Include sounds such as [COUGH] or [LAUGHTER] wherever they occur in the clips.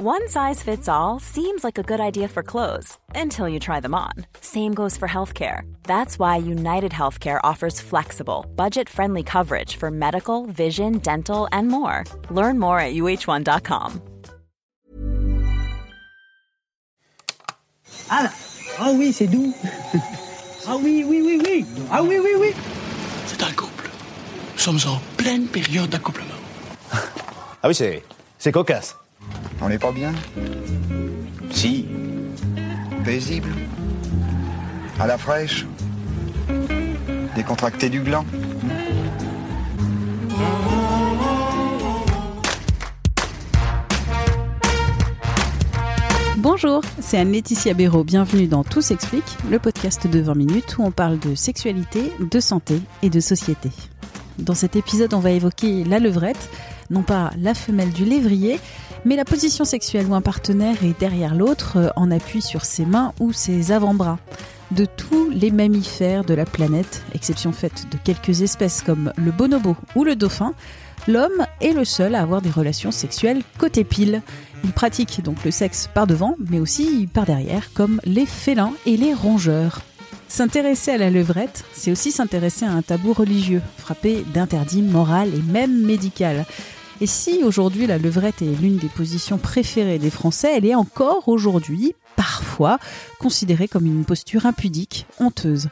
One size fits all seems like a good idea for clothes until you try them on. Same goes for healthcare. That's why United Healthcare offers flexible, budget friendly coverage for medical, vision, dental, and more. Learn more at uh1.com. Ah, ah oui, c'est doux. Ah oui, oui, oui, oui. Ah oui, oui, oui. C'est un couple. Nous sommes en pleine période d'accouplement. Ah oui, c'est, c'est cocasse. On n'est pas bien? Si. Paisible? À la fraîche? Décontracté du gland Bonjour, c'est Anne-Laetitia Béraud. Bienvenue dans Tout s'explique, le podcast de 20 minutes où on parle de sexualité, de santé et de société. Dans cet épisode, on va évoquer la levrette, non pas la femelle du lévrier, mais la position sexuelle où un partenaire est derrière l'autre euh, en appui sur ses mains ou ses avant-bras. De tous les mammifères de la planète, exception faite de quelques espèces comme le bonobo ou le dauphin, l'homme est le seul à avoir des relations sexuelles côté pile. Il pratique donc le sexe par devant, mais aussi par derrière, comme les félins et les rongeurs. S'intéresser à la levrette, c'est aussi s'intéresser à un tabou religieux, frappé d'interdit moral et même médical. Et si aujourd'hui la levrette est l'une des positions préférées des Français, elle est encore aujourd'hui, parfois, considérée comme une posture impudique, honteuse.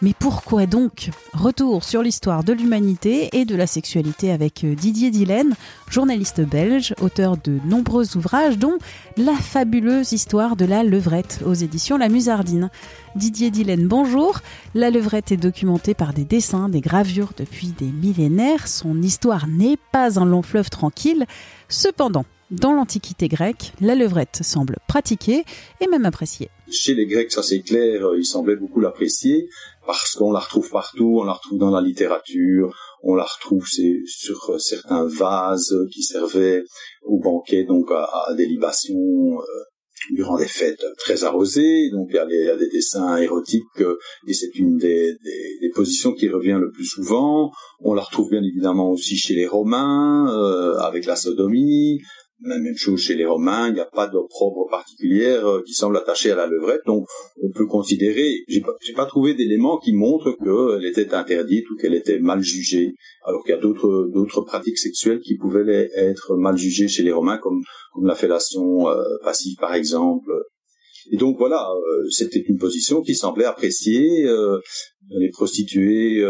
Mais pourquoi donc Retour sur l'histoire de l'humanité et de la sexualité avec euh, Didier Dillène, journaliste belge, auteur de nombreux ouvrages dont La fabuleuse histoire de la levrette aux éditions La Musardine. Didier Dillène, bonjour. La levrette est documentée par des dessins, des gravures depuis des millénaires. Son histoire n'est pas un long fleuve tranquille. Cependant, dans l'Antiquité grecque, la levrette semble pratiquée et même appréciée. Chez les Grecs, ça c'est clair, ils semblaient beaucoup l'apprécier parce qu'on la retrouve partout, on la retrouve dans la littérature, on la retrouve sur euh, certains vases qui servaient au banquet, donc à, des libations euh, durant des fêtes très arrosées. Donc il y a, des dessins érotiques euh, et c'est une des, positions qui revient le plus souvent. On la retrouve bien évidemment aussi chez les Romains avec la sodomie. La même chose chez les Romains, il n'y a pas d'opprobre particulière euh, qui semble attachée à la levrette, donc on peut considérer, j'ai pas, pas trouvé d'éléments qui montrent qu'elle était interdite ou qu'elle était mal jugée, alors qu'il y a d'autres d'autres pratiques sexuelles qui pouvaient être mal jugées chez les Romains, comme, comme la fellation euh, passive par exemple. Et donc voilà, euh, c'était une position qui semblait apprécier les prostituées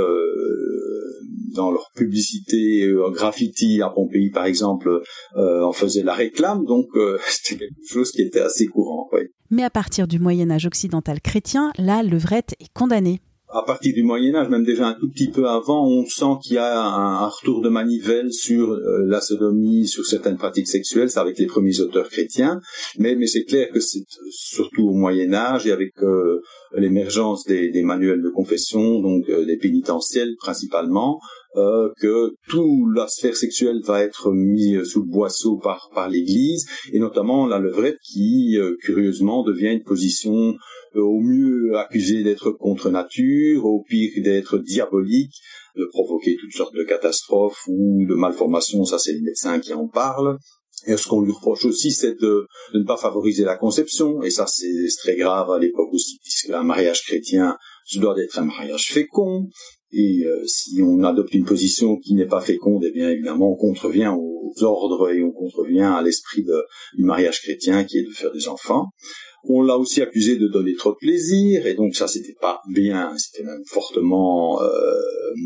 dans leur publicité euh, graffiti à Pompéi par exemple euh, en faisaient la réclame. Donc euh, [LAUGHS] c'était quelque chose qui était assez courant mais à partir du Moyen Âge occidental chrétien la levrette est condamnée à partir du Moyen Âge, même déjà un tout petit peu avant, on sent qu'il y a un, retour de manivelle sur euh, la sodomie, sur certaines pratiques sexuelles, c'est avec les premiers auteurs chrétiens, mais, mais c'est clair que c'est surtout au Moyen Âge et avec euh, l'émergence des, des, manuels de confession, donc euh, des pénitentiels principalement, que toute la sphère sexuelle va être mise sous le boisseau par, par l'Église, et notamment la levrette qui, curieusement, devient une position euh, au mieux accusé d'être contre nature, au pire d'être diabolique, de provoquer toutes sortes de catastrophes ou de malformations, ça c'est les médecins qui en parlent. Et ce qu'on lui reproche aussi, c'est de, ne pas favoriser la conception, et ça c'est très grave à l'époque aussi, puisque un mariage chrétien, ce doit être un mariage fécond, et euh, si on adopte une position qui n'est pas féconde, eh bien évidemment on contrevient aux ordres et on contrevient à l'esprit du mariage chrétien qui est de faire des enfants. On l'a aussi accusé de donner trop de plaisir, et donc ça c'était pas bien, c'était même fortement euh,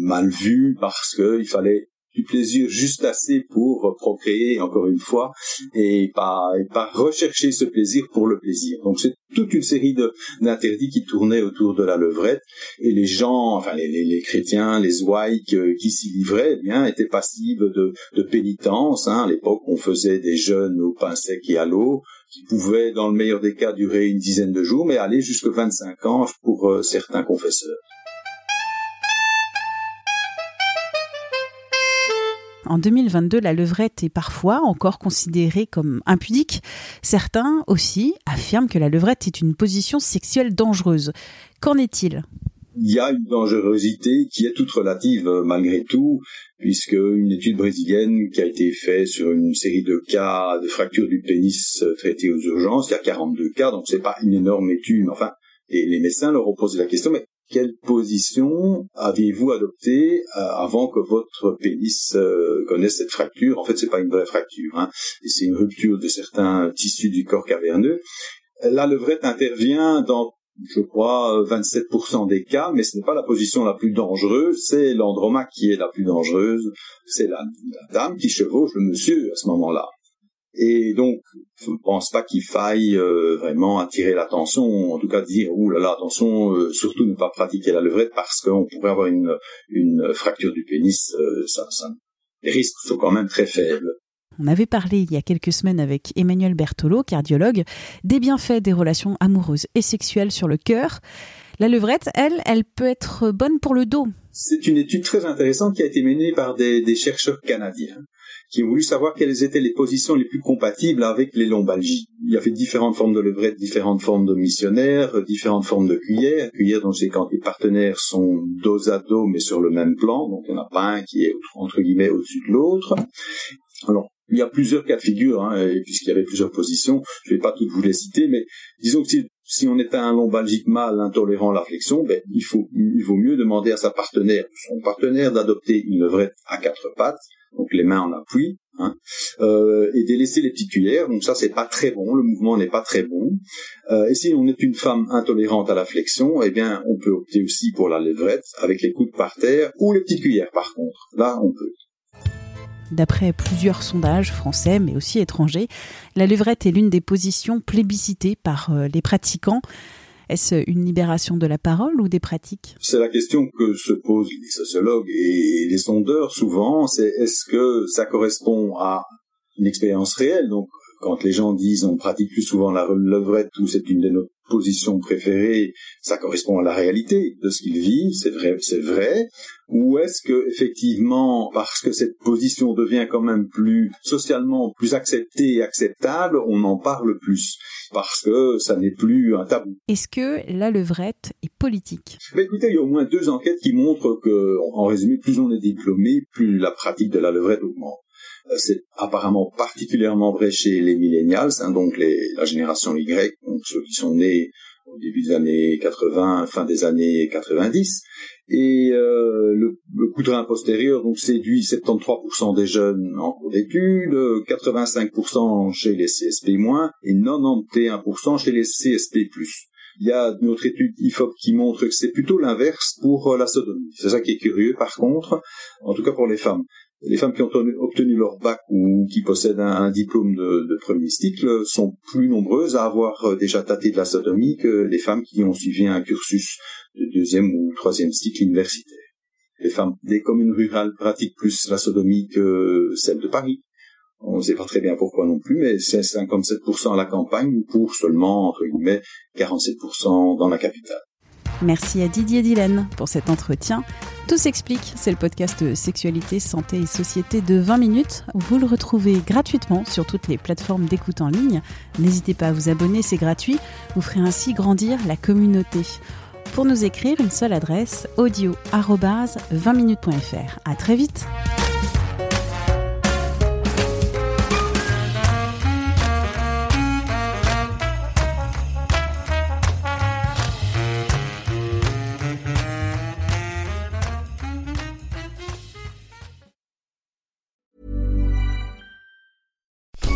mal vu parce qu'il fallait du plaisir juste assez pour procréer encore une fois et pas et rechercher ce plaisir pour le plaisir. Donc c'est toute une série d'interdits qui tournaient autour de la levrette et les gens, enfin les, chrétiens, les ouaïques euh, qui s'y livraient, eh bien étaient passibles de, de pénitence. Hein. À l'époque, on faisait des jeûnes au pain sec et à l'eau qui pouvaient, dans le meilleur des cas, durer une dizaine de jours, mais aller jusqu'à 25 ans pour euh, certains confesseurs. En 2022, la levrette est parfois encore considérée comme impudique. Certains aussi affirment que la levrette est une position sexuelle dangereuse. Qu'en est-il? Il y a une dangerosité qui est toute relative euh, malgré tout, puisque une étude brésilienne qui a été faite sur une série de cas de fracture du pénis euh, traités aux urgences, il y a 42 cas, donc c'est pas une énorme étude, mais enfin, et les médecins leur ont posé la question, quelle position aviez-vous adopté euh, avant que votre pénis connaisse cette fracture? En fait, c'est pas une vraie fracture, hein, c'est une rupture de certains tissus du corps caverneux. La levrette intervient dans je crois, 27% des cas, mais ce n'est pas la position la plus dangereuse, c'est l'androma qui est la plus dangereuse, c'est la, dame qui chevauche le monsieur à ce moment-là. Et donc, je ne pense pas qu'il faille euh, vraiment attirer l'attention, en tout cas dire, ouh là là, attention, euh, surtout ne pas pratiquer la levrette parce qu'on pourrait avoir une, une fracture du pénis, euh, ça, ça, les risques sont quand même très faibles. On avait parlé il y a quelques semaines avec Emmanuel Bertolo, cardiologue, des bienfaits des relations amoureuses et sexuelles sur le cœur. La levrette, elle, elle peut être bonne pour le dos. C'est une étude très intéressante qui a été menée par des, chercheurs canadiens qui ont voulu savoir quelles étaient les positions les plus compatibles avec les lombalgies. Il y avait différentes formes de levrette, différentes formes de missionnaires, différentes formes de cuillères. Cuillères, donc c'est quand les partenaires sont dos à dos mais sur le même plan, donc il n'y en a pas un qui est entre guillemets au-dessus de l'autre. Alors, il y a plusieurs cas de figure, hein, puisqu'il y avait plusieurs positions. Je ne vais pas toutes vous les citer, mais disons que si, on est un lombalgique mâle intolérant à la flexion, ben, il, faut, il vaut mieux demander à sa partenaire, son partenaire, d'adopter une levrette à quatre pattes, donc les mains en appui, hein, euh, et délaisser les petites cuillères. Donc ça, c'est pas très bon, le mouvement n'est pas très bon. Euh, et si on est une femme intolérante à la flexion, eh bien, on peut opter aussi pour la levrette avec les coudes par terre ou les petites cuillères. Par contre, là, on peut. D'après plusieurs sondages français, mais aussi étrangers, la levrette est l'une des positions plébiscitées par euh, les pratiquants. Est-ce une libération de la parole ou des pratiques? C'est la question que se posent les sociologues et les sondeurs souvent, c'est est-ce que ça correspond à une expérience réelle? Donc quand les gens disent on pratique plus souvent la levrette ou c'est une de nos positions préférées, ça correspond à la réalité de ce qu'ils vivent, c'est vrai, c'est vrai. Ou est-ce que effectivement, parce que cette position devient quand même plus socialement plus acceptée et acceptable, on en parle plus? Parce que ça n'est plus un tabou. Est-ce que la levrette est politique? Mais Écoutez, il y a au moins deux enquêtes qui montrent que, en résumé, plus on est diplômé, plus la pratique de la levrette augmente. Euh, c'est apparemment particulièrement vrai chez les millennials, hein, donc la génération Y, donc ceux qui sont nés au début des années 80, fin des années 90. Et euh, le, le coup de rein postérieur donc séduit 73% des jeunes en cours d'études, 85% chez les CSP- et 91% chez les CSP+. Il y a une autre étude IFOP qui montre que c'est plutôt l'inverse pour euh, la sodomie. C'est ça qui est curieux par contre, en tout cas pour les femmes les femmes qui ont obtenu leur bac ou qui possèdent un, diplôme de, premier cycle sont plus nombreuses à avoir euh, déjà tâté de la sodomie que les femmes qui ont suivi un cursus de deuxième ou troisième cycle universitaire. Les femmes des communes rurales pratiquent plus la sodomie que celles de Paris. On ne sait pas très bien pourquoi non plus, mais c'est 57% à la campagne pour seulement, entre guillemets, 47% dans la capitale. Merci à Didier Dylan pour cet entretien. Tout s'explique, c'est le podcast Sexualité, Santé et Société de 20 minutes. Vous le retrouvez gratuitement sur toutes les plateformes d'écoute en ligne. N'hésitez pas à vous abonner, c'est gratuit. Vous ferez ainsi grandir la communauté. Pour nous écrire, une seule adresse audio 20minutes.fr. À très vite!